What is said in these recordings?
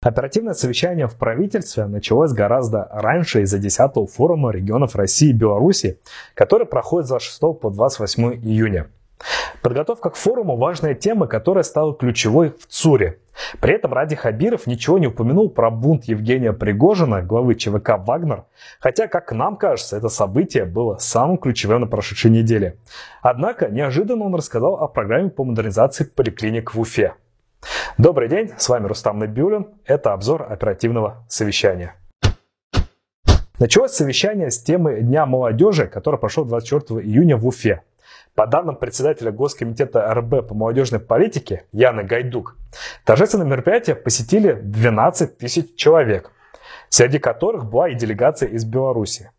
Оперативное совещание в правительстве началось гораздо раньше из-за 10-го форума регионов России и Беларуси, который проходит с 26 по 28 июня. Подготовка к форуму – важная тема, которая стала ключевой в ЦУРе. При этом Ради Хабиров ничего не упомянул про бунт Евгения Пригожина, главы ЧВК «Вагнер», хотя, как нам кажется, это событие было самым ключевым на прошедшей неделе. Однако, неожиданно он рассказал о программе по модернизации поликлиник в Уфе. Добрый день, с вами Рустам Набиулин. Это обзор оперативного совещания. Началось совещание с темы Дня молодежи, который прошел 24 июня в Уфе. По данным председателя Госкомитета РБ по молодежной политике Яны Гайдук, торжественное мероприятие посетили 12 тысяч человек, среди которых была и делегация из Беларуси.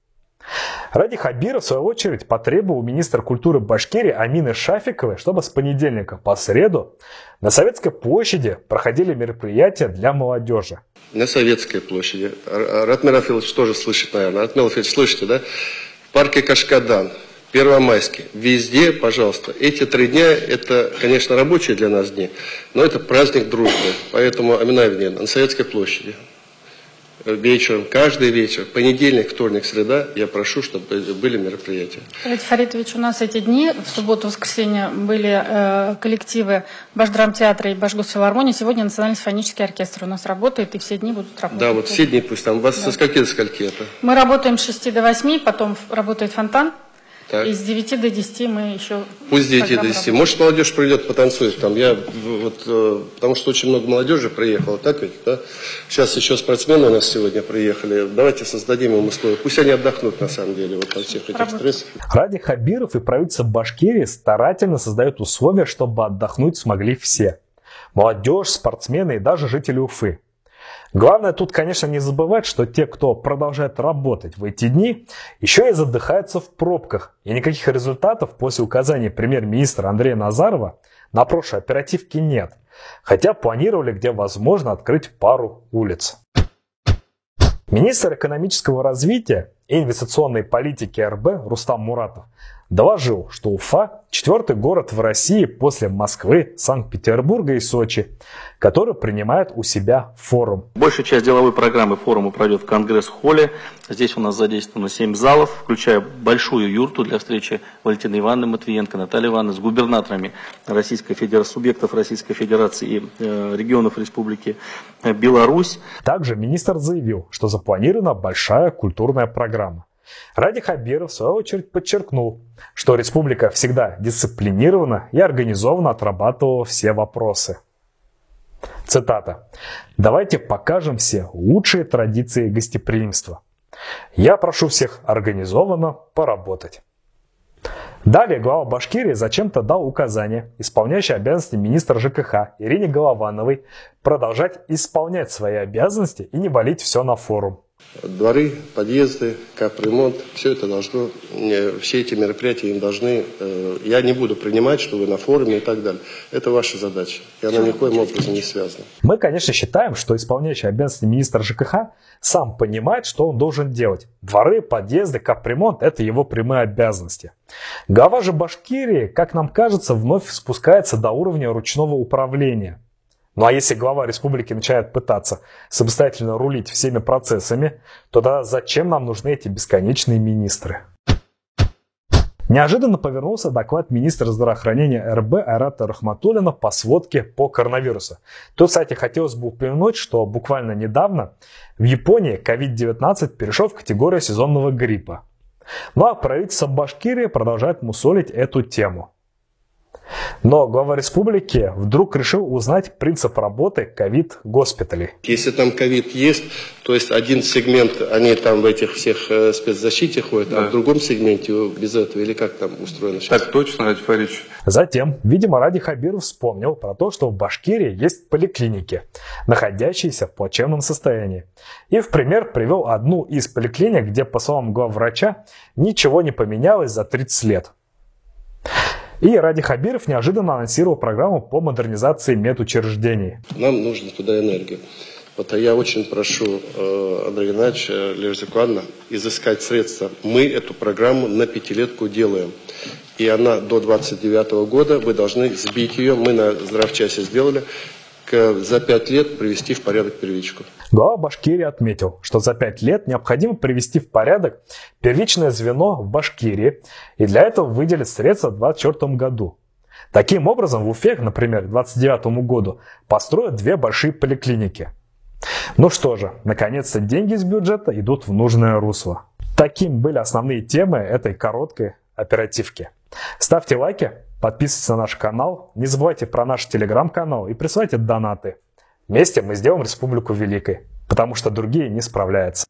Ради Хабиров, в свою очередь, потребовал министра культуры Башкирии Амины Шафиковой, чтобы с понедельника по среду на Советской площади проходили мероприятия для молодежи. На Советской площади. Ратмир Афилович тоже слышит, наверное. Ратмир Афилович, слышите, да? В парке Кашкадан, Первомайский. Везде, пожалуйста. Эти три дня, это, конечно, рабочие для нас дни, но это праздник дружбы. Поэтому, Амина на Советской площади вечером, каждый вечер, понедельник, вторник, среда, я прошу, чтобы были мероприятия. Фарид Фаритович, у нас эти дни, в субботу, воскресенье, были э, коллективы Башдрамтеатра и Башгосфилармонии. Сегодня Национальный симфонический оркестр у нас работает, и все дни будут работать. Да, вот все дни пусть там. У вас да. со скольки до скольки это? Мы работаем с 6 до 8, потом работает фонтан. Так. И с 9 до 10 мы еще... Пусть с 9 до 10. Работаем. Может, молодежь придет, потанцует там. Я вот, э, потому что очень много молодежи приехало, так ведь, да? Сейчас еще спортсмены у нас сегодня приехали. Давайте создадим им условия. Пусть они отдохнут, на самом деле, вот от всех этих Работа. стрессов. Ради Хабиров и правительство Башкирии старательно создают условия, чтобы отдохнуть смогли все. Молодежь, спортсмены и даже жители Уфы. Главное тут, конечно, не забывать, что те, кто продолжает работать в эти дни, еще и задыхаются в пробках. И никаких результатов после указания премьер-министра Андрея Назарова на прошлой оперативке нет. Хотя планировали, где возможно, открыть пару улиц. Министр экономического развития и инвестиционной политики РБ Рустам Муратов доложил, что Уфа – четвертый город в России после Москвы, Санкт-Петербурга и Сочи, который принимает у себя форум. Большая часть деловой программы форума пройдет в Конгресс-холле. Здесь у нас задействовано 7 залов, включая большую юрту для встречи Валентины Ивановны Матвиенко, Натальи Ивановны с губернаторами Российской Федерации, субъектов Российской Федерации и э, регионов Республики э, Беларусь. Также министр заявил, что запланирована большая культурная программа. Ради Хабиров, в свою очередь, подчеркнул, что республика всегда дисциплинированно и организованно отрабатывала все вопросы. Цитата. «Давайте покажем все лучшие традиции гостеприимства. Я прошу всех организованно поработать». Далее глава Башкирии зачем-то дал указание, исполняющей обязанности министра ЖКХ Ирине Головановой, продолжать исполнять свои обязанности и не валить все на форум. Дворы, подъезды, капремонт, все это должно, все эти мероприятия им должны, э, я не буду принимать, что вы на форуме и так далее. Это ваша задача, и она никоим образом не связана. Мы, конечно, считаем, что исполняющий обязанности министра ЖКХ сам понимает, что он должен делать. Дворы, подъезды, капремонт – это его прямые обязанности. Глава же Башкирии, как нам кажется, вновь спускается до уровня ручного управления – ну а если глава республики начинает пытаться самостоятельно рулить всеми процессами, то тогда зачем нам нужны эти бесконечные министры? Неожиданно повернулся доклад министра здравоохранения РБ Айрата Рахматуллина по сводке по коронавирусу. Тут, кстати, хотелось бы упомянуть, что буквально недавно в Японии COVID-19 перешел в категорию сезонного гриппа. Ну а правительство Башкирии продолжает мусолить эту тему. Но глава республики вдруг решил узнать принцип работы ковид-госпиталей. Если там ковид есть, то есть один сегмент, они там в этих всех э, спецзащите ходят, да. а в другом сегменте без этого, или как там устроено сейчас? Так точно, Ради Фарич. Затем, видимо, Ради Хабиров вспомнил про то, что в Башкирии есть поликлиники, находящиеся в плачевном состоянии. И в пример привел одну из поликлиник, где, по словам главврача, ничего не поменялось за 30 лет. И Ради Хабиров неожиданно анонсировал программу по модернизации медучреждений. Нам нужно туда энергию. Вот а я очень прошу э, Андрея Геннадьевича, Лежа Анна, изыскать средства. Мы эту программу на пятилетку делаем. И она до 29 года, вы должны сбить ее, мы на здравчасе сделали, за пять лет привести в порядок первичку. Глава Башкирии отметил, что за пять лет необходимо привести в порядок первичное звено в Башкирии, и для этого выделят средства в 2024 году. Таким образом, в Уфе, например, к 2029 году построят две большие поликлиники. Ну что же, наконец-то деньги из бюджета идут в нужное русло. Таким были основные темы этой короткой оперативки. Ставьте лайки, подписывайтесь на наш канал, не забывайте про наш телеграм-канал и присылайте донаты. Вместе мы сделаем республику великой, потому что другие не справляются.